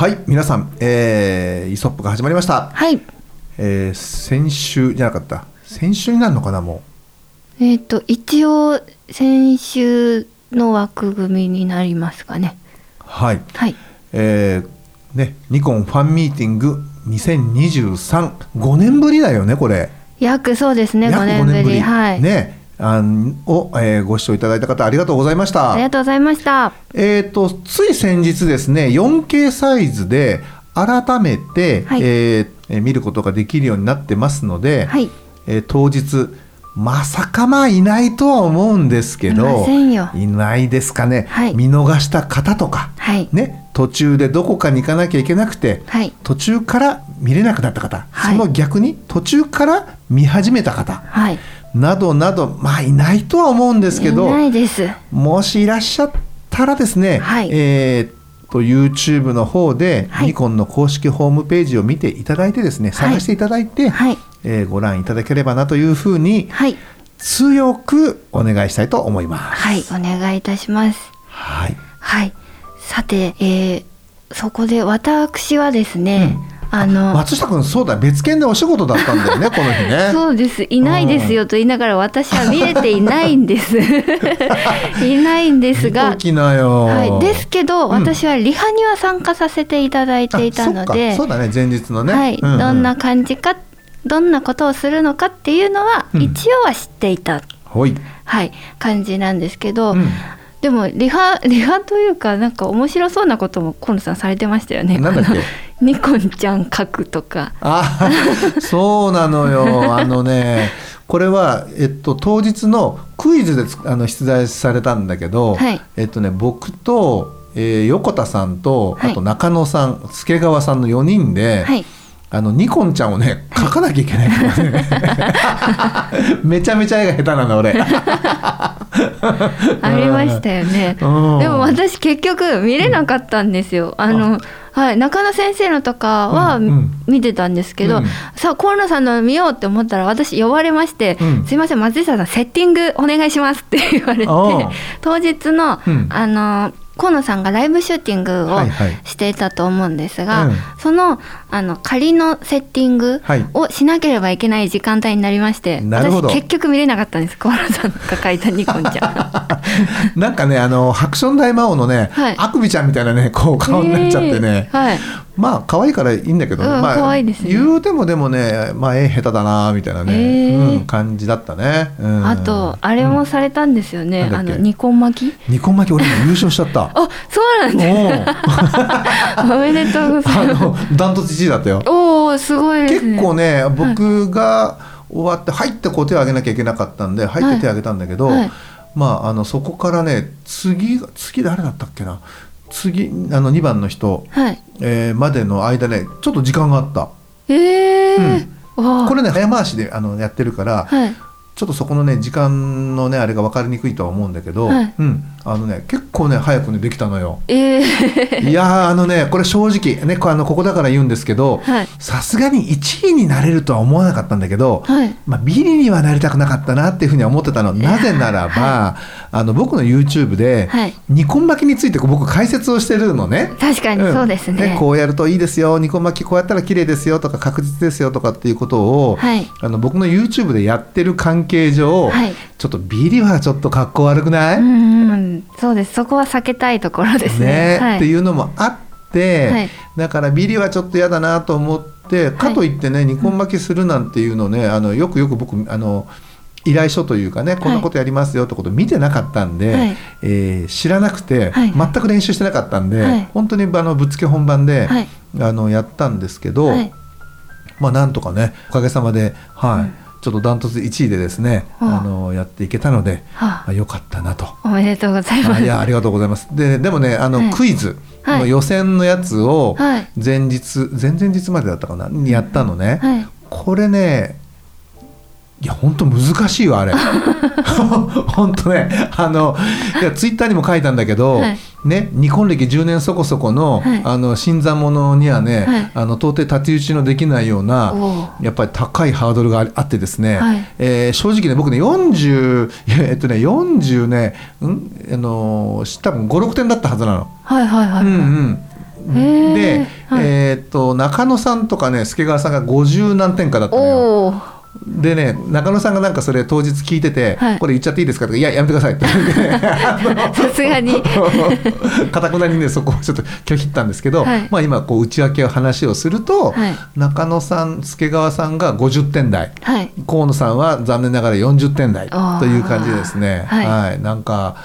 はい、皆さん、えー、イソップが始まりました。はい。えー、先週じゃなかった。先週になるのかなもえっ、と一応先週の枠組みになりますかね。う。はい。はい。えー、ね、ニコンファンミーティング2023、5年ぶりだよね、これ。約そうですね。約5年ぶり。はい。ね。あんを、えーご視聴いただいた方ありがとうございました。ありがとうございました。えー、とつい先日ですね 4K サイズで改めて、はいえーえー見ることができるようになってますので、はい。えー当日まさかまあいないとは思うんですけいどませんよいないですかね、はい見逃した方とか、はい。ね、途中でどこかに行かなきゃいけなくて、はい。途中から見れなくなった方、はいその逆に途中から見始めた方はい。などなどまあいないとは思うんですけどいないです。もしいらっしゃったらですね、はいえーっと YouTube の方で、はいニコンの公式ホームページを見ていただいてですね探していただいて、はい。えーご覧いただければなというふうにはい。強くお願いしたいと思います。はい。お願いいたします。はい、はい。さて、えー、そこで私はですね、あの。松下君そうだ別件でお仕事だったんだよね この日ね。そうです。いないですよと言いながら私は見れていないんです。いないんですが。見ときなよ、はい、ですけど、ん。私はリハには参加させていただいていたのであそっか。そうだね。前日のね。はい。ううどんな感じかどんなことをするのかっていうのはうん。一応は知っていた、ほい、はい、感じなんですけど、うん。でもリハリハというかなんか面白そうなことも河野さんされてましたよね。なんだっけ？ニコンちゃん書くとか。あそうなのよ。あのねこれは、えっと、当日のクイズでつあの出題されたんだけど、はい。えっとね、僕と、えー横田さんとあはい。と中野さん助川さんの4人で、はい。あのニコンちゃんをね書かなきゃいけない。からねめちゃめちゃ絵が下手なの俺。ありましたよね。うん。でも私結局見れなかったんですよ。あのはい中野先生のとかはうんうん。見てたんですけど、うん。さあ河野さんの見ようって思ったら私呼ばれまして、うん。すいません松下さんセッティングお願いしますって言われて当日の、うん。あの河野さんがライブシューティングをはいはい。していたと思うんですが、うん。そのあの仮のセッティングはい。をしなければいけない時間帯になりまして、なるほど。私結局見れなかったんです河野さんが書いたニコンちゃ。ん。なんかねあのハクション大魔王のね、はい。あくびちゃんみたいなねこう顔になっちゃってね、えーはい。まあ可愛いからいいんだけど、うんまあ可愛いですね。言うてもでもねまあ絵下手だなみたいなね、うん、感じだったね、うん。あとあれもされたんですよね、あのニコン巻き？ニコン巻き俺も優勝しちゃったあそうなんでおす おめでとうござあいます。のダントツ1位だったよ。おおすごいですね。結構ね僕が終わって入ってこう手を挙げなきゃいけなかったんで入って手を挙げたんだけど、はい。まああのそこからね次が次誰だったっけな？次あの2番の人、はい。えーまでの間ねちょっと時間があった。ええーわあ。これね早回しであのやってるから、はい。ちょっとそこのね時間のねあれが分かりにくいとは思うんだけど、はい。うん、あのね結構ね早くねできたのよ。ええいやーあのねこれ正直ねこあのここだから言うんですけどはい。さすがに1位になれるとは思わなかったんだけど、はい。まあ、ビリにはなりたくなかったなっていうふうには思ってたの。なぜならば、あの僕の YouTube で、はい。ニコン巻きについて僕解説をしてるのね。確かにそうですね,、こうやるといいですよ。ニコン巻きこうやったら綺麗ですよとか確実ですよとかっていうことを、はい。あの僕の YouTube でやってる関係上、はい。ちょっとビリはちょっと格好悪くない、うんうんそうです。そこは避けたいところですね。ね。はい、っていうのもあって、はい。だからビリはちょっと嫌だなと思ってかといってねニコン巻きするなんていうのねあのよくよく僕あの依頼書というかねこんなことやりますよってことを見てなかったんで、はい。えー知らなくて、はい。全く練習してなかったんで、はい。本当にあのぶっつけ本番で、はい。あのやったんですけど、はい。まあなんとかねおかげさまで、はい。うんちょっとダントツ1位でですね、はあ。あのやっていけたので、はあ。あよかったなと。おめでとうございます。あいやありがとうございます。ででもねあの、はい。クイズ。はい。の予選のやつをはい。前日、前々日までだったかな？にやったのね。はい。これねいや本当難しいわあれ。本当ねあのいやツイッターにも書いたんだけど、はい。ね日本歴10年そこそこの,、はい。あの新参者にはね、はい。あの到底太刀打ちのできないようなおやっぱり高いハードルがああってですね、はい。えー正直ね僕ね40いやえっとね40ねんあのー多分56点だったはずなの。はいはいはい、うんうん。で、はい。えーっと中野さんとかね助川さんが50何点かだったのよ。でね中野さんがなんかそれ当日聞いてて、はい。これ言っちゃっていいですか？とかいややめてくださいって。さすがに。かたくなにねそこをちょっと拒否ったんですけど、はい。まあ今こう内訳を話をすると、はい。中野さん助川さんが50点台。はい。河野さんは残念ながら40点台という感じですね。はい。なんか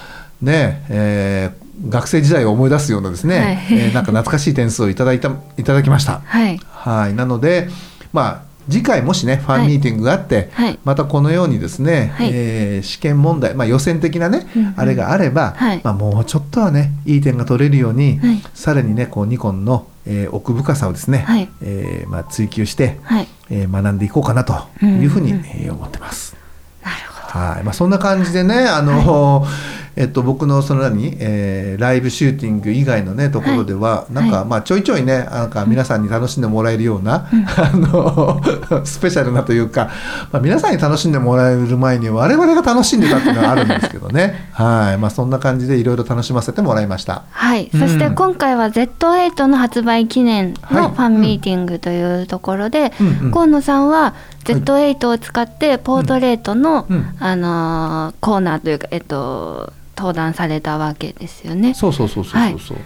ね、えー学生時代を思い出すようなですね、はい。えーなんか懐かしい点数をいただいたいただきました。はい。はい、なので、まあ、次回もしねファンミーティングがあって、はい。またこのようにですね、はい。えー試験問題、まあ、予選的なね、うんうん。あれがあれば、はい。まあ、もうちょっとはねいい点が取れるように、はい。さらにねこうニコンの、えー奥深さをですね、はい。えーまあ、追求して、はい。えー学んでいこうかなというふうに、うんうんえー思ってます。はい。まあ、そんな感じでね、あのえっと、僕のその何、えーライブシューティング以外の、ね、ところでは、なんか、はい。まあ、ちょいちょいねなんか皆さんに楽しんでもらえるような、うん。あの スペシャルなというか、まあ、皆さんに楽しんでもらえる前に我々が楽しんでたっていうのはあるんですけどね、はい。まあ、そんな感じでいろいろ楽しませてもらいました。どはい、うん。そして今回は Z8 の発売記念はい。のファンミーティングというところで、うん。うん。河野さんは Z8 を使ってポートレートの、うん。あのーコーナーというか、えっと、登壇されたわけですよね。そうそうそうそうそう。そう、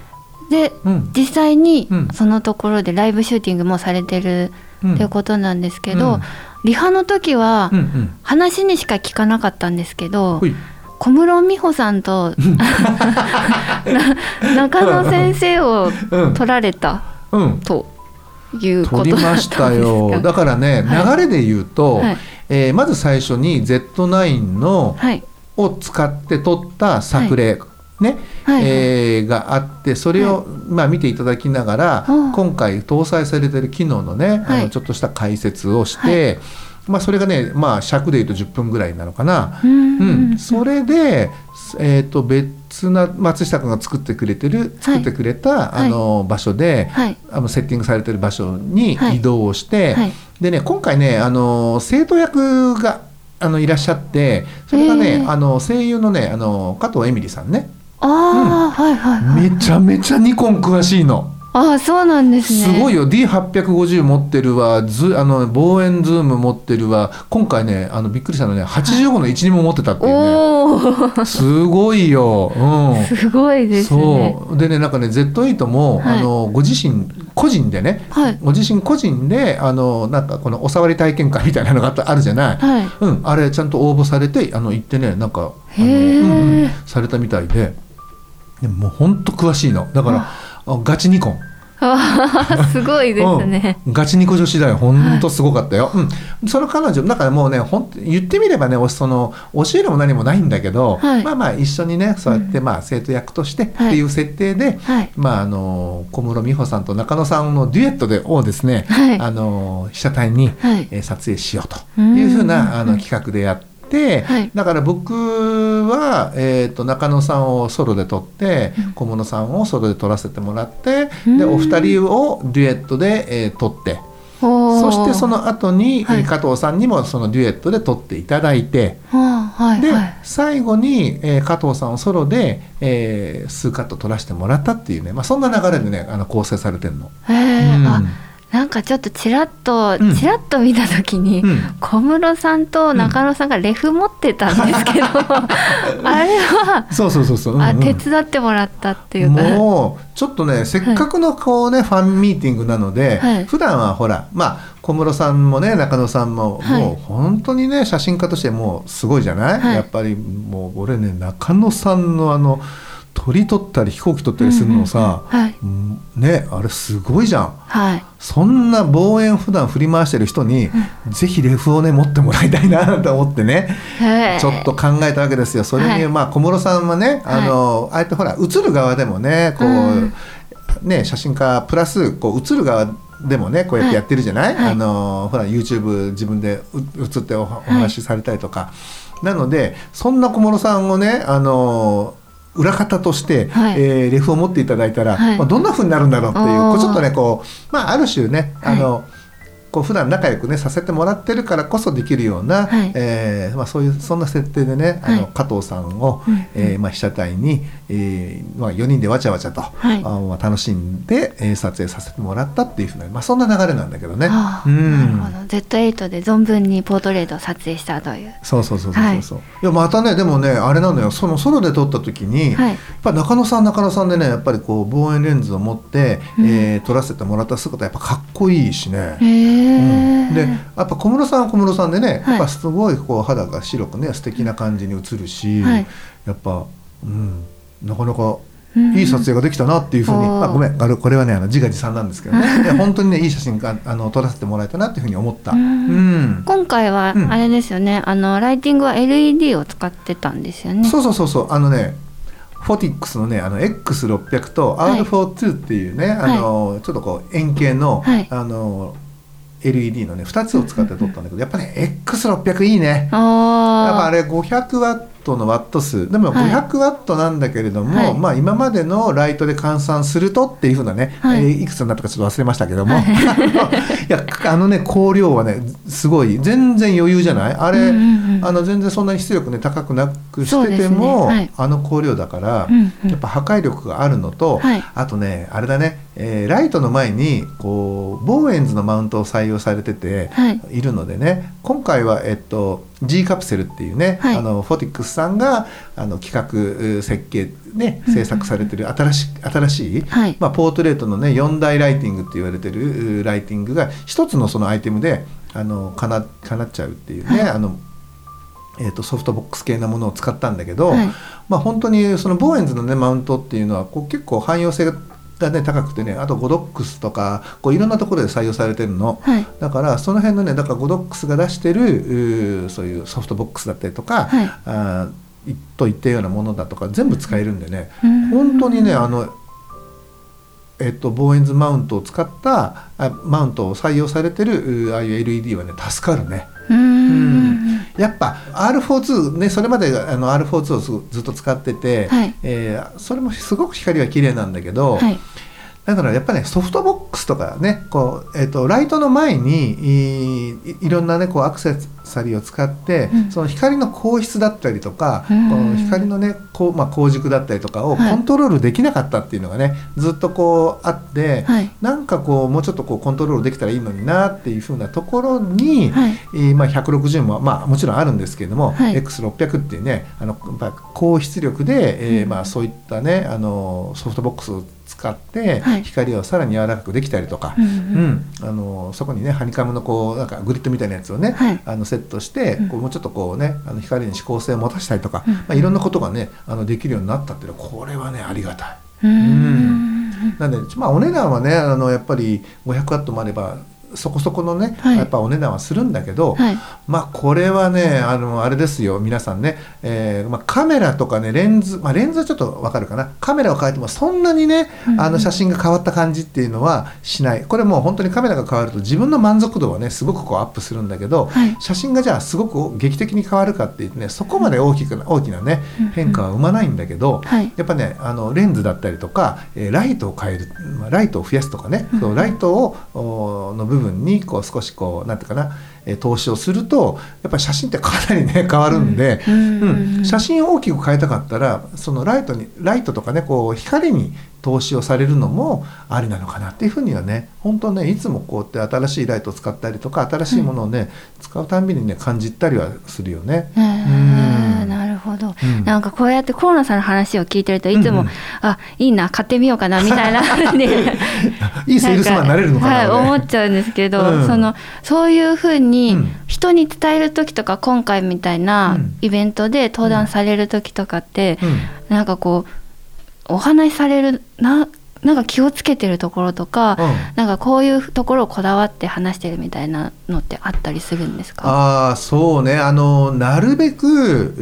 でうん。実際にうん。そのところでライブシューティングもされてるうんっていうことなんですけど、うん。リハの時はうんうん。話にしか聞かなかったんですけど、ほい。小室美穂さんとな 中野先生をうん。取られたうん。というこ取とだっりましたたんですよ。か。だからね、はい。流れで言うと、はい。えーまず最初に Z9 の、はいを使って撮った作例、ねはいえーがあってそれを、まあ、見ていただきながら、うん今回搭載されてる機能のね、あはい。のちょっとした解説をして、まあ、それがね、まあ、尺で言うと10分ぐらいなのかな。うんうん、それで、えー、と別な松下君が作ってくれてる作ってくれた、はい。あの場所で、はい。あのセッティングされてる場所にはい。移動をして、はい。でね今回ねあの生徒役があのいらっしゃってそれがね、へーあの声優のねあの加藤恵美里さんね、ああ、はいはいはい。めちゃめちゃニコン詳しいの。ああ、そうなんですね。すごいよ。D850 持ってるわ。ずあの望遠ズーム持ってるわ。今回ねあのびっくりしたのね。85の12も持ってたっていうね。すごいよ、うん、すごいですね。そう。でねなんかね Z8 も、はい。あのご自身個人でね、はい。ご自身個人であのなんかこのお触り体験会みたいなのがあったあるじゃない、はい。うん、あれちゃんと応募されてあの行ってねなんかあの、うんうんされたみたいで。でももうほんと詳しいの。だからあガチニコン。すごいですね。うん、ガチニコ女子大ほんとすごかったよ、うん、その彼女だからもうねほん言ってみればねその教えるも何もないんだけど、はい。まあまあ一緒にねそうやってまあ生徒役としてっていう設定で、はい。まああの小室美穂さんと中野さんのデュエットでをですね、はい。あの被写体に、はい。えー撮影しようというふうなあの企画でやって。はい。だから僕は、えー、と中野さんをソロで撮って、小室さんをソロで撮らせてもらって、うん。でお二人をデュエットで、えー撮ってそしてそ、の後に、はい。加藤さんにもそのデュエットで撮っていただいてはいで、はい。最後に、えー加藤さんをソロで、えー数カット撮らせてもらったっていうね、まあ、そんな流れでねあの構成されてるの。へえ、うん。あ、なんかちょっとちらっと、うん。ちらっと見た時に、うん。小室さんと中野さんがレフ持ってたんですけど、あれは、そうそうそうそう、うんうん。あ手伝ってもらったっていうか。もうちょっとねせっかくのこうね、ファンミーティングなので、はい。普段はほらまあ小室さんもね中野さんも、はい。もう本当にね写真家としてもうすごいじゃない、はい。やっぱりもう俺ね中野さんのあの鳥取ったり飛行機取ったりするのさ、はい。うんねあれすごいじゃん。はい。そんな望遠普段振り回してる人に、ぜひレフをね持ってもらいたいなと思ってね、ちょっと考えたわけですよ。それに、はい。まあ小室さんはね、あの、あえてほら映る側でもね、こう、うんね写真家プラスこう映る側でもねこうやってやってるじゃない？はい。あのほら YouTube 自分でう映っておお話しされたりとか、なのでそんな小室さんをねあの。裏方として、はい。えーレフを持っていただいたら、はい。まあ、どんな風になるんだろうっていうおー。こうちょっとねこう、まあ、ある種ねあの、こう普段仲良くねさせてもらってるからこそできるような、はい。えーまあ、そういうそんな設定でね、あのはい加藤さんを、うんえーまあ、被写体に、えーまあ、4人でわちゃわちゃと、はい。あまあ、楽しんで、えー撮影させてもらったっていうふうな、まあ、そんな流れなんだけどね。ああうん。なるほど。Z8 で存分にポートレートを撮影したという。そうそうそうそうそう、い、やまたねでもねあれなのよ。そのソロで撮った時に、はい。やっぱ中野さん中野さんでねやっぱりこう望遠レンズを持って、うん。えー撮らせてもらった姿やっぱかっこいいしね。へえ、うん。でやっぱ小室さんは小室さんでね、はい。やっぱすごいこう肌が白くね素敵な感じに映るし、はい。やっぱ、うん、なかなかうん。いい撮影ができたなっていうふうに、おー。あごめんあれこれはねあの自画自賛なんですけどね。本当にねいい写真があの撮らせてもらえたなっていうふうに思った。ううん。ん今回はうん。あれですよね、あのライティングは LED を使ってたんですよね。そうそうそうそう。あのねフォティックスのねあの X600 とはい R42 っていうね、あのちょっとこう円形の、はい。あの LED のね2つを使って撮ったんだけどやっぱね X600 いいね。やっぱああれ500ワットのワット数。でもはい。500ワットなんだけれども、はい。まあ今までのライトで換算するとっていうふうなね、はい。いえーいくつになったかちょっと忘れましたけども、あの いやあのね光量はねすごい全然余裕じゃない？あれ、あの全然そんなに出力ね高くなくしてても、はい。あの光量だから、やっぱ破壊力があるのと、はい。あとねあれだね、えーライトの前にこうボーエンズのマウントを採用されてて、はい。いるのでね今回は、えっと、G カプセルっていうね、はい。あのフォティックスさんがあの企画設計ね制作されてる新し新しい、はい。まあ、ポートレートのね4大ライティングって言われてるうライティングが一つのそのアイテムであのかなかなっちゃうっていうね、はい。あのえー、とソフトボックス系なものを使ったんだけど、はい。まあ、本当にそのボーエンズの、ね、マウントっていうのはこう結構汎用性が、ね、高くてねあとゴドックスとかこういろんなところで採用されてるの。はいだからその辺のねだからゴドックスが出してるそういうソフトボックスだったりとか、はいあといったようなものだとか全部使えるんでね、うん本当にねあのえっと、ボーエンズマウントを使ったあマウントを採用されてるああいう LED はね助かるね。うーん。やっぱ R42 ねそれまであの R42 をずずっと使ってて、はい。えーそれもすごく光が綺麗なんだけど、はいだからやっぱねソフトボックスとかねこう、えー、とライトの前にいいいろんなねこうアクセサリーを使って、うん。その光の光質だったりとか、うん。この光のねこう、まあ、光軸だったりとかをはい。コントロールできなかったっていうのがね、ずっとこうあって、はい。なんかこうもうちょっとこうコントロールできたらいいのになっていうふうなところに、はい。えーまあ、160も、まあ、もちろんあるんですけれども、はい。X600 っていうねあのやっぱ高出力で、えーまあ、そういったねあのソフトボックスを使って、はい。光をさらに柔らかくできたりとか、うんううん。んあのそこにねハニカムのこうなんかグリッドみたいなやつをね、はい。あのセットして、うん。こうもうちょっとこうねあの光に指向性を持たせたりとか、うん。まあ、いろんなことがねあのできるようになったっていうのはこれはねありがたい。うーん。なんで、まあ、お値段はねあのやっぱり500ワットもあればそこそこのね、はい。やっぱお値段はするんだけど、はい。まあこれはねあのあれですよ皆さんね、えーまあ、カメラとかねレンズ、まあ、レンズはちょっとわかるかな。カメラを変えてもそんなにね、うんあの写真が変わった感じっていうのはしない。これもう本当にカメラが変わると自分の満足度はねすごくこうアップするんだけど、はい。写真がじゃあすごく劇的に変わるかっていうとねそこまで大きくな大きなねうん変化は生まないんだけど、はい。やっぱねあのレンズだったりとか、えーライトを変える、まあ、ライトを増やすとかね、うんそうライトをおの部部分にこう少しこうなんていうかな、えー投資をするとやっぱり写真ってかなりね変わるんで、うん。うん。写真を大きく変えたかったらそのライトにライトとかねこう光に投資をされるのもありなのかなっていうふうにはね本当ねいつもこうやって新しいライトを使ったりとか新しいものをね、使うたんびにね感じたりはするよね。うんほど、うん。なんかこうやって河野さんの話を聞いてるといつも、うんうん。あいいな買ってみようかなみたいな ねいいセールスマンになれるのかなはい、俺思っちゃうんですけど、うん。そのそういうふううにん。人に伝える時とか今回みたいなうん。イベントで登壇される時とかって、うん。なんかこうお話しされるななんか気をつけてるところとか、うん。なんかこういうところをこだわって話してるみたいなのってあったりするんですか？ああそうね。あのなるべく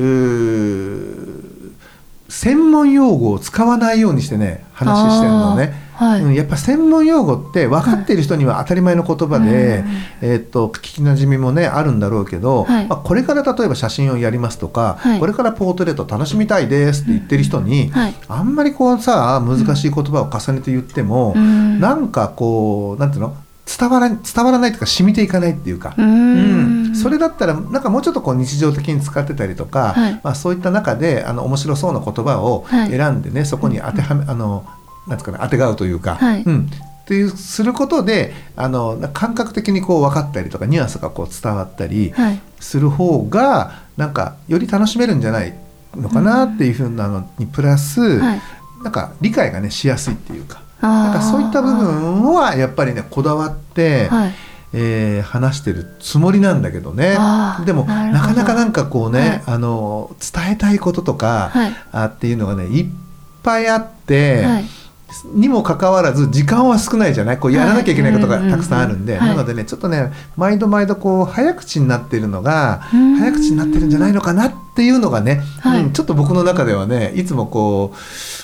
専門用語を使わないようにしてね話してるのね。はい、うん、やっぱ専門用語って分かっている人には当たり前の言葉で、えーっと聞きなじみもねあるんだろうけど、はい。まあ、これから例えば写真をやりますとか、はい。これからポートレート楽しみたいですって言ってる人に、はい。あんまりこうさ難しい言葉を重ねて言っても、うん。なんかこうなんていうの？伝わら伝わらないというか染みていかないっていうか。うん、それだったらなんかもうちょっとこう日常的に使ってたりとか、はい。まあ、そういった中であの面白そうな言葉をはい。選んでね、そこに当てはめあのなんつうかな当てがうというか、はい。うん、っていうすることであの感覚的にこう分かったりとかニュアンスがこう伝わったりはい。する方がなんかより楽しめるんじゃないのかなっていうふうなのにプラス、はい。なんか理解がねしやすいっていうか。なんかそういった部分はやっぱりねこだわって、はいえー話してるつもりなんだけどね。でもなかなかなんかこうね、はい。あの伝えたいこととか、はい。あっていうのがねいっぱいあって、はい。にもかかわらず時間は少ないじゃない？こうやらなきゃいけないことがはい。たくさんあるんで、なのでねちょっとね毎度毎度こう早口になってるのがうん。早口になってるんじゃないのかなっていうのがね、はい。うんちょっと僕の中ではねいつもこ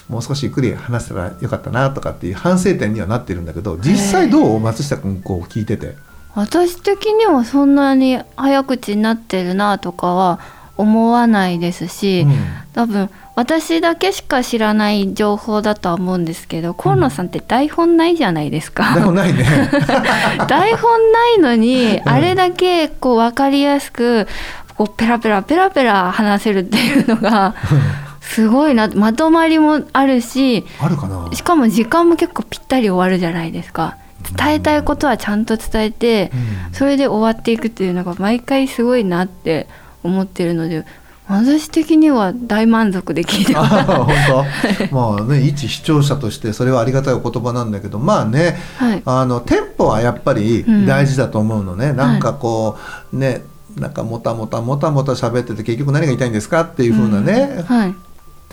うもう少しゆっくり話せたらよかったなとかっていう反省点にはなってるんだけど実際どう？松下君こう聞いてて。私的にはそんなに早口になってるなとかは思わないですし、うん多分私だけしか知らない情報だとは思うんですけど河野さんって台本ないじゃないですか。でもないね。台本ないのに、うんあれだけこう分かりやすくこうペラペラペラペラ話せるっていうのがすごいなまとまりもあるしあるかな。しかも時間も結構ぴったり終わるじゃないですか伝えたいことはちゃんと伝えてうんそれで終わっていくっていうのが毎回すごいなって思ってるので私的には大満足で聞いてます。あ本当？まあね一視聴者としてそれはありがたいお言葉なんだけど、まあね、はいあのテンポはやっぱりうん大事だと思うのね。なんかこうね。なんかもたもたもたもた喋ってて結局何が言いたいんですかっていう風なね、はい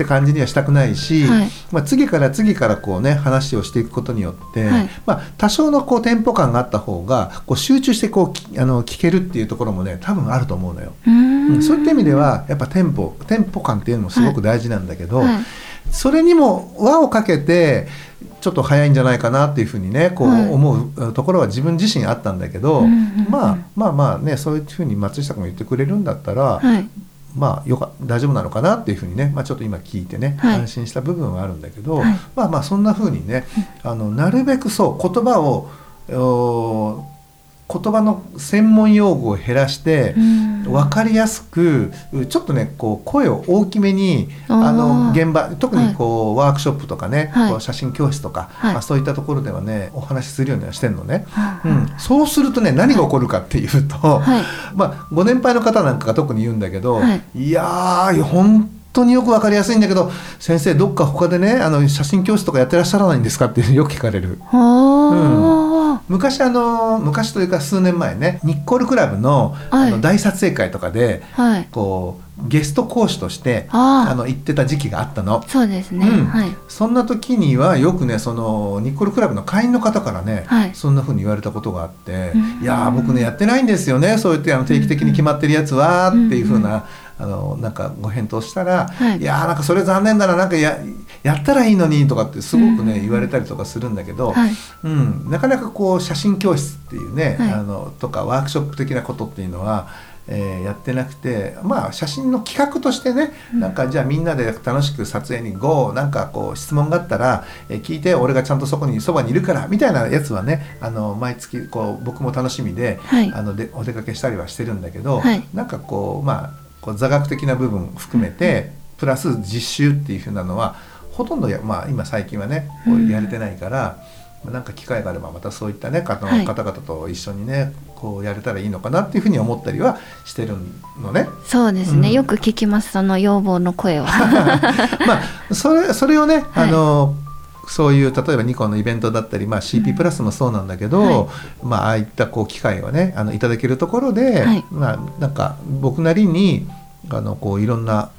って感じにはしたくないし、はい。まあ、次から次からこうね話をしていくことによって、はい。まあ、多少のこうテンポ感があった方がこう集中してこうきあの聞けるっていうところもね多分あると思うのよ。うん。んそういった意味ではやっぱテンポテンポ感っていうのもすごく大事なんだけど、はい。それにも輪をかけてちょっと早いんじゃないかなっていうふうにねこうはい。思うところは自分自身あったんだけど、まあまあまあねそういうふうに松下君が言ってくれるんだったら、はいまあよか大丈夫なのかなっていうふうにね、まあ、ちょっと今聞いてね、はい。安心した部分はあるんだけど、はい。まあまあそんなふうにねあのなるべくそう言葉をお言葉の専門用語を減らして、うん。分かりやすくちょっとねこう声を大きめにあの現場特にこう、ワークショップとかね、はい。こう写真教室とか、はい。まあ、そういったところではねお話しするようにはしてんのね、はうん、そうするとね何が起こるかっていうと、はい。まあ、ご年配の方なんかが特に言うんだけど、はい。い、やー本当によく分かりやすいんだけど先生どっか他でねあの写真教室とかやってらっしゃらないんですかってよく聞かれる。は昔あの昔というか数年前ねニッコールクラブの,、はい。あの大撮影会とかであはい。こうゲスト講師としてあの行ってた時期があったの。そうですね、うん。はい。そんな時にはよくねそのニッコールクラブの会員の方からね、はい。そんな風に言われたことがあってうん「いやー僕ねやってないんですよねそうやってあの定期的に決まってるやつは」っていう風なあのなんかご返答したら「はい。いやーなんかそれ残念だななんかややったらいいのに」とかってすごくねうん。言われたりとかするんだけど、はい。うん、なかなかこう写真教室っていうね、はい。あのとかワークショップ的なことっていうのは、えーやってなくてまあ写真の企画としてねなんかじゃあみんなで楽しく撮影に GO なんかこう質問があったら、えー聞いて俺がちゃんとそこにそばにいるからみたいなやつはねあの毎月こう僕も楽しみで,、はい。あのでお出かけしたりはしてるんだけど、はい。なんかこうまあこう座学的な部分含めて、プラス実習っていうふうなのはほとんどや、まあ、今最近はねこうやれてないから、まあなんか機会があればまたそういったね方,、はい。方々と一緒にねこうやれたらいいのかなっていうふうに思ったりはしてるのね。そうですね、うん。よく聞きますその要望の声は。まあそれそれをね、はい。あのそういう例えばニコンのイベントだったり、まあ、CP プラスもそうなんだけど、はい。まあああいったこう機会をねあのいただけるところで、はい。まあなんか僕なりにあのこういろんな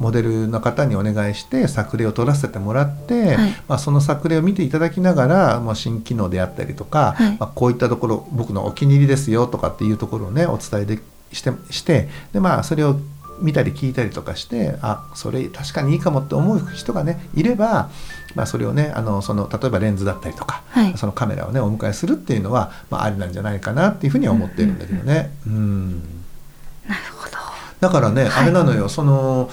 モデルの方にお願いして作例を取らせてもらって、はい。まあ、その作例を見ていただきながら、まあ、新機能であったりとか、はい。まあ、こういったところ僕のお気に入りですよとかっていうところをねお伝えでしてしてで、まあ、それを見たり聞いたりとかしてあそれ確かにいいかもって思う人がねいれば、まあ、それをねあのその例えばレンズだったりとか、はい。そのカメラをねお迎えするっていうのは、まあ、ありなんじゃないかなっていうふうには思ってるんだけどね。うん。なるほど。だからね、はい。あれなのよその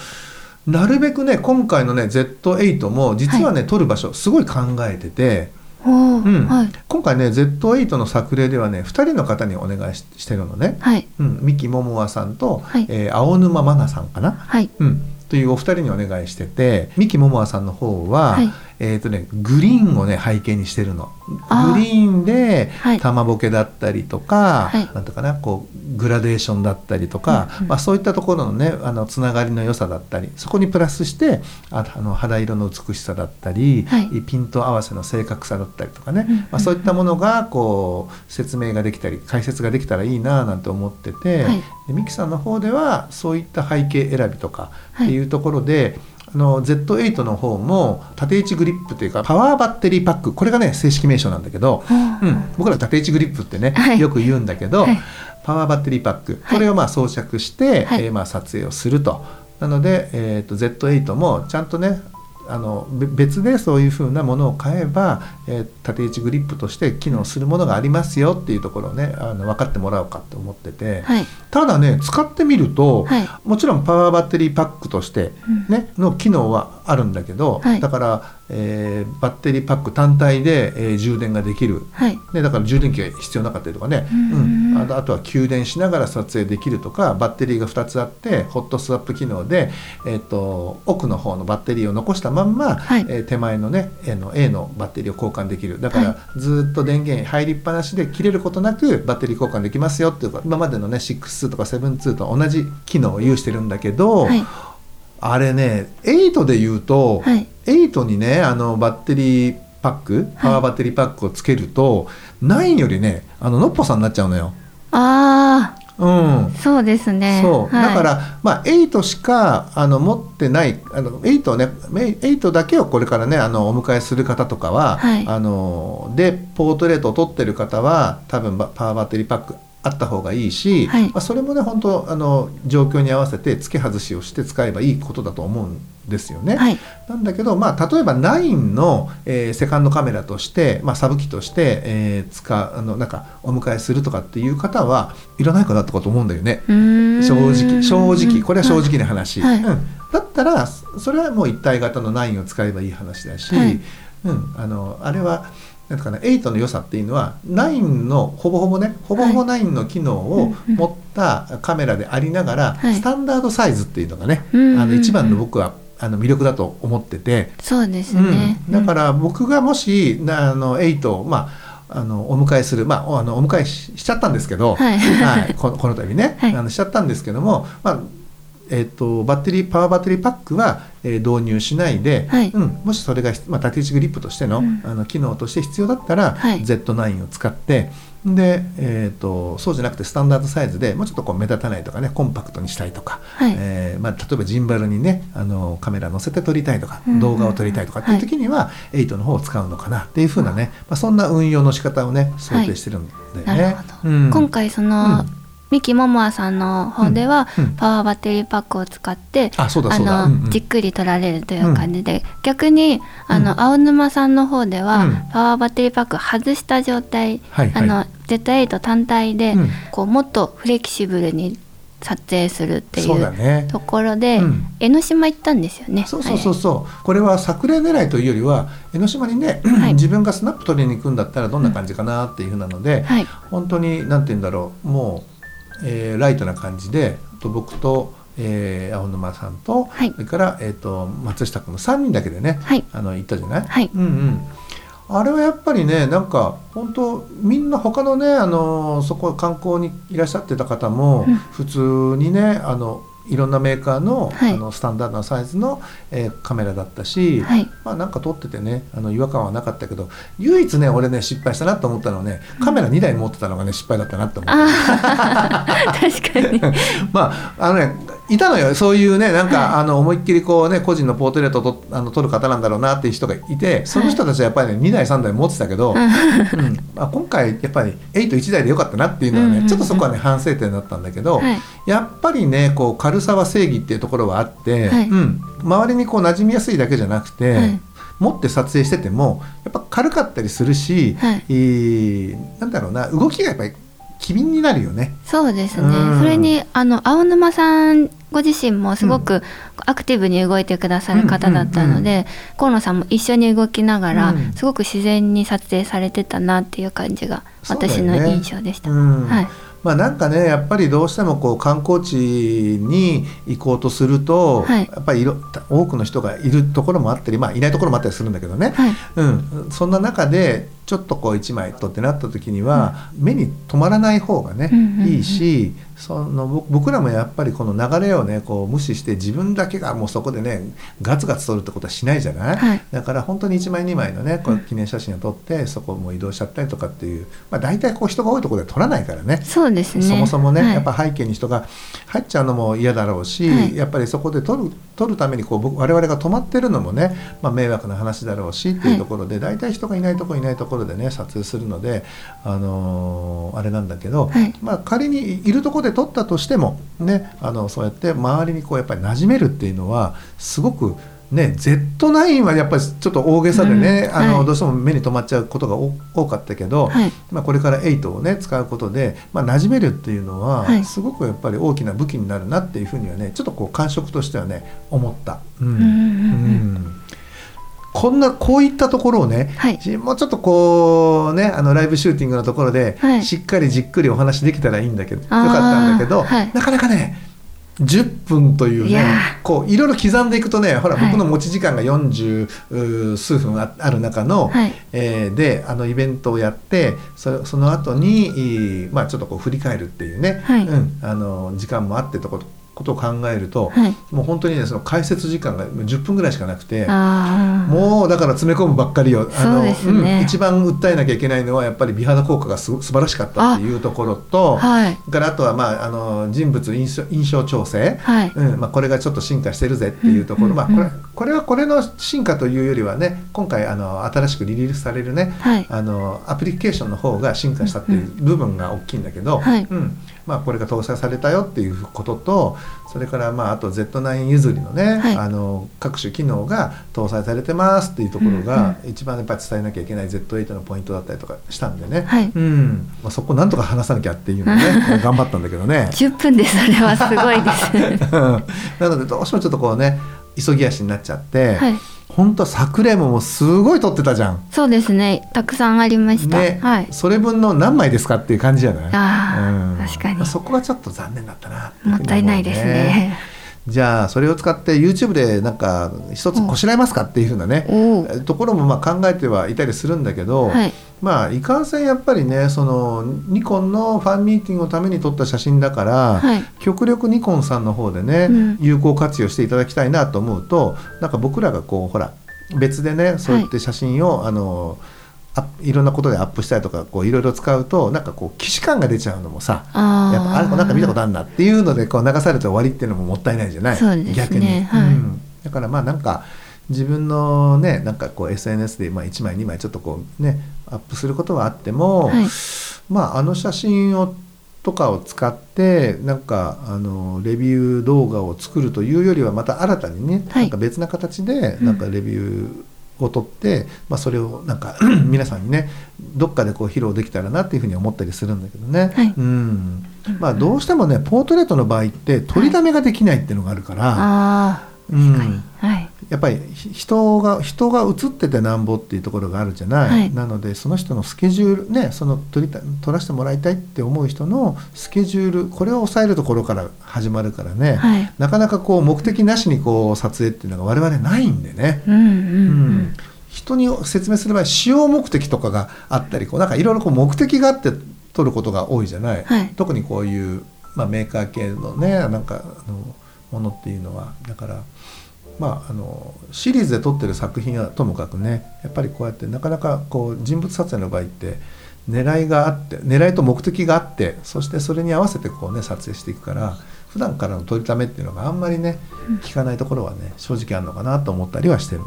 なるべくね今回のね Z8 も実はね、撮る場所すごい考えてて、うん。はい。今回ね Z8 の作例ではね2人の方にお願いししてるのね、はい。うん、三木桃和さんと、はい。えー青沼真奈さんかな、はい。うん、というお二人にお願いしてて三木桃和さんの方は、はいえーとね、グリーンをね背景にしてるの。グリーンではい。玉ボケだったりとか、はい。なんとかなこうグラデーションだったりとか、うんうんまあ、そういったところのねあのつながりの良さだったりそこにプラスしてああの肌色の美しさだったり、はい。ピント合わせの正確さだったりとかね、うんうんまあ、そういったものがこう説明ができたり解説ができたらいいななんて思ってて、はい。でミキさんの方ではそういった背景選びとかっていうところで、あの Z8 の方も縦位置グリップというかパワーバッテリーパックこれがね正式名称なんだけど、うん。うん、僕ら縦位置グリップってね、はい。よく言うんだけど、はい。パワーバッテリーパック。はい。これをまあ装着して、はい。えーまあ撮影をすると。なので、えー、と Z8 もちゃんとねあのべ別でそういうふうなものを買えば、えー縦位置グリップとして機能するものがありますよっていうところをねあの分かってもらおうかと思ってて、はい。ただね使ってみると、はい。もちろんパワーバッテリーパックとして、ねの機能はあるんだけど、はい。だから、えーバッテリーパック単体で、えー充電ができる。はい。ね、だから充電器が必要なかったりとかね、うん。うん。あとあとは給電しながら撮影できるとかバッテリーが2つあってホットスワップ機能で、えっと奥の方のバッテリーを残したまんま、はい。えー手前のね A の A のバッテリーを交換できる。だから、はい。ずっと電源入りっぱなしで切れることなくバッテリー交換できますよっていうか今までのね6-2とか7-2と同じ機能を有してるんだけど、はいあれね8で言うと、はい。8にねあのバッテリーパックパワーバッテリーパックをつけると、9よりねあののっぽさになっちゃうのよ。あうん。あそうですね。そう、はい。だから、まあ、8しかあの持ってないあの8をね8だけをこれからねあのお迎えする方とかは、はい。あのでポートレートを撮ってる方は多分ばパワーバッテリーパックあった方がいいし、はい。まあ、それもね本当あの状況に合わせて付け外しをして使えばいいことだと思うんですよね。はい。なんだけど、まあ、例えば9の、えーセカンドカメラとして、まあ、サブ機として、えー使うあのなんかお迎えするとかっていう方はいらないかなってこと思うんだよね。正直正直。これは正直な話、はい。うん、だったらそれはもう一体型の9を使えばいい話だし、はい。うん、あのあれはなんかな8の良さっていうのは9のほぼほぼねほぼほぼ9の機能を持ったカメラでありながら、はい。スタンダードサイズっていうのがね、うんうんうん。あの一番の僕はあの魅力だと思ってて、そうですね、うん、だから僕がもしなあの8をまああのお迎えする、まあ、おあのお迎えししちゃったんですけど、はい。はい、このこの度ね、はい。あのしちゃったんですけども、まあえっとバッテリーパワーバッテリーパックは、えー導入しないで、はい。うん、もしそれが、まあ、縦位置グリップとしての,、うん。あの機能として必要だったら、はい。Z9 を使ってで、えー、とそうじゃなくてスタンダードサイズでもうちょっとこう目立たないとかねコンパクトにしたいとか、はい。えーまあ、例えばジンバルにねあのカメラ載せて撮りたいとか、うんうん動画を撮りたいとかっていう時には、8の方を使うのかなっていうふうなね、まあ、そんな運用の仕方をね想定してるんだよね。なるほど、うん。今回その、うんミキモモアさんの方では、うんうん。パワーバッテリーパックを使ってあのうんうん。じっくり取られるという感じで、逆にあの、うん。青沼さんの方では、うん。パワーバッテリーパック外した状態、あの Z8 単体で、うん。こうもっとフレキシブルに撮影するっていそうところで、うん。江ノ島行ったんですよね。そうそうそうそう、これは作例狙いというよりは江ノ島にね、はい。自分がスナップ取りに行くんだったらどんな感じかなっていうふうなので、はい、本当に何て言うんだろうもう、えーライトな感じでと僕と、えー青沼さんと、はい。それから、えー、と松下君の3人だけでね、はい。あの行ったじゃない、はい。うんうん。あれはやっぱりねなんか本当みんな他のねあのそこ観光にいらっしゃってた方も、うん。普通にねあのいろんなメーカーの,、はいあのスタンダードなサイズの、えーカメラだったし、はいまあなんか撮っててねあの違和感はなかったけど唯一ね俺ね失敗したなと思ったのはねカメラ2台持ってたのがね失敗だったなって思った。あー確かに。まああのねいたのよ。そういうねなんか、あの思いっきりこうね個人のポートレートをとあの撮る方なんだろうなっていう人がいてその人たちはやっぱりね2台3台持ってたけど、うん。まあ、今回やっぱり81台でよかったなっていうのはね、うんうんうんちょっとそこはね反省点だったんだけど、はい。やっぱりねこう軽さは正義っていうところはあって、はい。うん、周りにこう馴染みやすいだけじゃなくて、はい。持って撮影しててもやっぱ軽かったりするし、はい。えーなんだろうな動きがやっぱり機敏になるよね。そうですね、うん。それにあの青沼さんご自身もすごくアクティブに動いてくださる方だったので、河野さんも一緒に動きながら、うん。すごく自然に撮影されてたなっていう感じが私ね。の印象でした。うん。はい。まあなんかねやっぱりどうしてもこう観光地に行こうとすると、はい。やっぱりいろ多くの人がいるところもあったり、まあ、いないところもあったりするんだけどね、はい。うん、そんな中でちょっとこう1枚撮ってなった時には、目に留まらない方がね、いいしそのぼ僕らもやっぱりこの流れをねこう無視して自分だけがもうそこでねガツガツ撮るってことはしないじゃない、はい。だから本当に1枚2枚のねこう記念写真を撮ってそこも移動しちゃったりとかっていう、まあ、大体こう人が多いところで撮らないからね。そうですね。そもそもね、はい。やっぱ背景に人が入っちゃうのも嫌だろうし、はい。やっぱりそこで撮る撮るためにこう僕我々が止まってるのもね、まあ、迷惑な話だろうしっていうところで、大体人がいないところいないところでね撮影するので、あのーあれなんだけど、はい。まあ、仮にいるところで撮ったとしても、ね、あのそうやって周りにこうやっぱり馴染めるっていうのはすごく。ね、Z9 はやっぱりちょっと大げさでね、うんあのはい。どうしても目に留まっちゃうことが多多かったけど、はい。まあ、これから8をね使うことで、まあ、馴染めるっていうのは、はい。すごくやっぱり大きな武器になるなっていうふうにはねちょっとこう感触としてはね思った。うん。うんこんなこういったところをね、はい。もうちょっとこうねあのライブシューティングのところで、はい。しっかりじっくりお話できたらいいんだけどよかったんだけど、はい。なかなかね10分というねこういろいろ刻んでいくとねほら、はい。僕の持ち時間が40うー数分あある中の、はい。えーであのイベントをやってそその後にまあちょっとこう振り返るっていうね、はい。うん、あの時間もあってとことことを考えると、はい。もう本当にねその解説時間が10分ぐらいしかなくて。もうだから詰め込むばっかりよ。そうですね。うん一番訴えなきゃいけないのはやっぱり美肌効果がす素晴らしかったっていうところと、はい。からあとはまああの人物印象印象調整、はい。うんまあこれがちょっと進化してるぜっていうところ、うんまあこれこれはこれの進化というよりはね、今回あの新しくリリースされるね、はい。あのアプリケーションの方が進化したっていう部分が大きいんだけど、はい。うんまあこれが搭載されたよっていうことと、それからまああと Z9 譲りのね、はい。あの各種機能が搭載されてますっていうところが一番やっぱり伝えなきゃいけない Z8 のポイントだったりとかしたんでね、はい。うん。まあ、そこなんとか話さなきゃっていうのをね 頑張ったんだけどね。10分でそれはすごいです。なのでどうしてもちょっとこうね急ぎ足になっちゃって、はい本当作例もすごい撮ってたじゃん。そうですねたくさんありました。ね、はい。それ分の何枚ですかっていう感じじゃない？あー確かにまあそこがちょっと残念だったなもったいないですね。じゃあそれを使って YouTube でなんか一つこしらえますかっていうふうなねおお。ところもまあ考えてはいたりするんだけど、はい。まあいかんせんやっぱりねそのニコンのファンミーティングのために撮った写真だから、はい。極力ニコンさんの方でね、うん。有効活用していただきたいなと思うとなんか僕らがこうほら別でねそうやって写真を、あのあいろんなことでアップしたりとかこういろいろ使うとなんかこう既視感が出ちゃうのもさやっぱあれなんか見たことあるなっていうのでこう流されて終わりっていうのももったいないじゃないそうですね。逆に、はい。うん。だからまあなんか自分のねなんかこう SNS でまあ1枚2枚ちょっとこうねアップすることはあっても、はい。まああの写真をとかを使ってなんかあのレビュー動画を作るというよりはまた新たにね、はい。なんか別な形でなんかレビューを取って、まあ、それをなんか 皆さんにねどっかでこう披露できたらなっていうふうに思ったりするんだけどね、はい。うん。まあ、どうしてもねポートレートの場合って取りだめができないっていうのがあるから、あうん。あはいやっぱりひ人が人が映っててなんぼっていうところがあるじゃない、はい。なのでその人のスケジュールねその撮りた撮らせてもらいたいって思う人のスケジュールこれを抑えるところから始まるからね、はい。なかなかこう目的なしにこう撮影っていうのが我々ないんでね、うんうんううん。ん人に説明する場合使用目的とかがあったりこうなんかいろいろこう目的があって撮ることが多いじゃない、はい。特にこういう、まあ、メーカー系のねなんかあのものっていうのは。だから。まあ、あのシリーズで撮ってる作品はともかくねやっぱりこうやってなかなかこう人物撮影の場合って狙いがあって狙いと目的があってそしてそれに合わせてこうね撮影していくから普段からの撮りためっていうのがあんまりね聞かないところはね正直あるのかなと思ったりはしてる。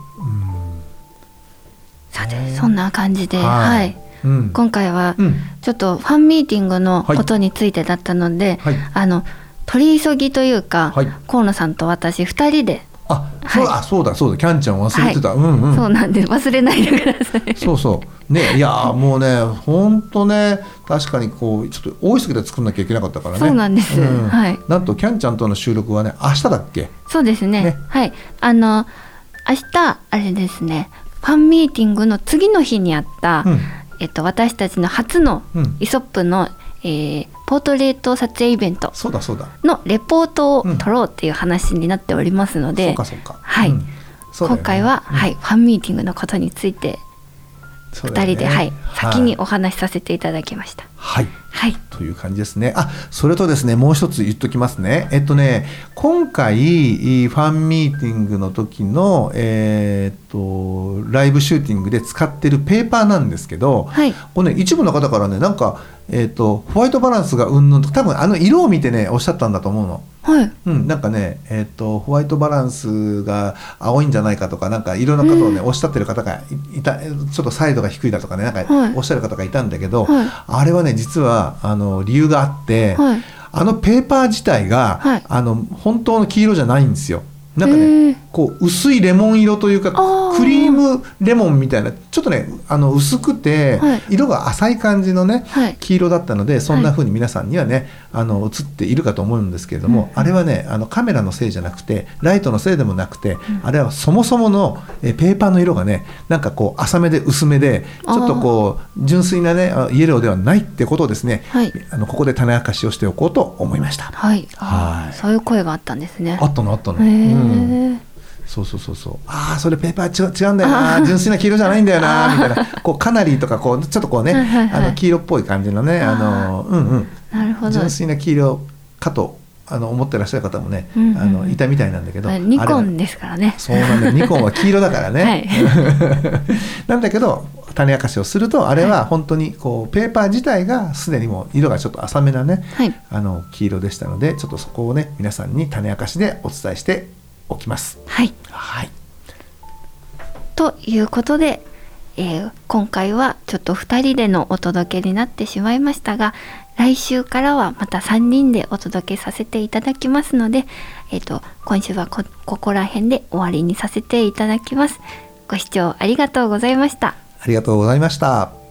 さてねそんな感じではい。はい。うん。今回はうん。ちょっとファンミーティングのことについてだったので、はい。あの取り急ぎというか、はい。河野さんと私2人で、あ、そうはい。あそうだそうだキャンちゃん忘れてた、うんうん。そうなんで忘れないでください。そうそう。ねいやーもうね本当ね確かにこうちょっと大急ぎで作んなきゃいけなかったからね。そうなんです。はい。なんとキャンちゃんとの収録はね明日だっけ？そうですね。ね。はい。あの明日あれですね。ファンミーティングの次の日にあった、うん。えっと、私たちの初のうん。イソップの、えーポートレート撮影イベントそうだそうだ。のレポートをうん撮ろうっていう話になっておりますので、はい。うん。今回は、うん。はい、ファンミーティングのことについて2そうだよね。人で、はい、先にお話しさせていただきました。はい。はい、という感じですね。あ、それとですね、もう一つ言っときますね。えっとね、今回、ファンミーティングの時の、えーっと、ライブシューティングで使ってるペーパーなんですけど、はい。これね、一部の方からね、なんか、えーっと、ホワイトバランスがうんぬんと、多分あの色を見てね、おっしゃったんだと思うの。はい、うん、なんかね、えーっと、ホワイトバランスが青いんじゃないかとか、なんかいろんなことをね、おっしゃってる方がいいた、ちょっとサイドが低いだとかね、なんかはい。おっしゃる方がいたんだけど、はい。あれはね、実は、あの、理由があって、はいあのペーパー自体が、はいあの、本当の黄色じゃないんですよ。なんかへねー、こう、薄いレモン色というかクリームレモンみたいな、ちょっとね、あの、薄くて、はい。色が浅い感じのね、はい。黄色だったのでそんな風に皆さんにはね、あの映っているかと思うんですけれども、あれはねあのカメラのせいじゃなくてライトのせいでもなくて、あれはそもそものえペーパーの色がねなんかこう浅めで薄めでちょっとこう純粋なねあイエローではないってことをですね、はい。あのここで種明かしをしておこうと思いました。はい、はい。そういう声があったんですね。あったのあったの。そうそうそうそう。ああそれペーパー違う違うんだよな。純粋な黄色じゃないんだよな。みたいな。こうカナリーとかこうちょっとこうねはいはいはい。あの黄色っぽい感じのねあのうんうん。なるほど。純粋な黄色かとあの思ってらっしゃる方もね、うんうんあのいたみたいなんだけど、あニコンですからね。そうなんだよ。ニコンは黄色だからね、はい。なんだけど種明かしをするとあれは本当にこうペーパー自体がすでにもう色がちょっと浅めなね、はい。あの黄色でしたのでちょっとそこをね皆さんに種明かしでお伝えしておきます。はい。はいということで、えー今回はちょっと2人でのお届けになってしまいましたが来週からはまた3人でお届けさせていただきますので、えー、と今週はこここら辺で終わりにさせていただきます。ご視聴ありがとうございました。ありがとうございました。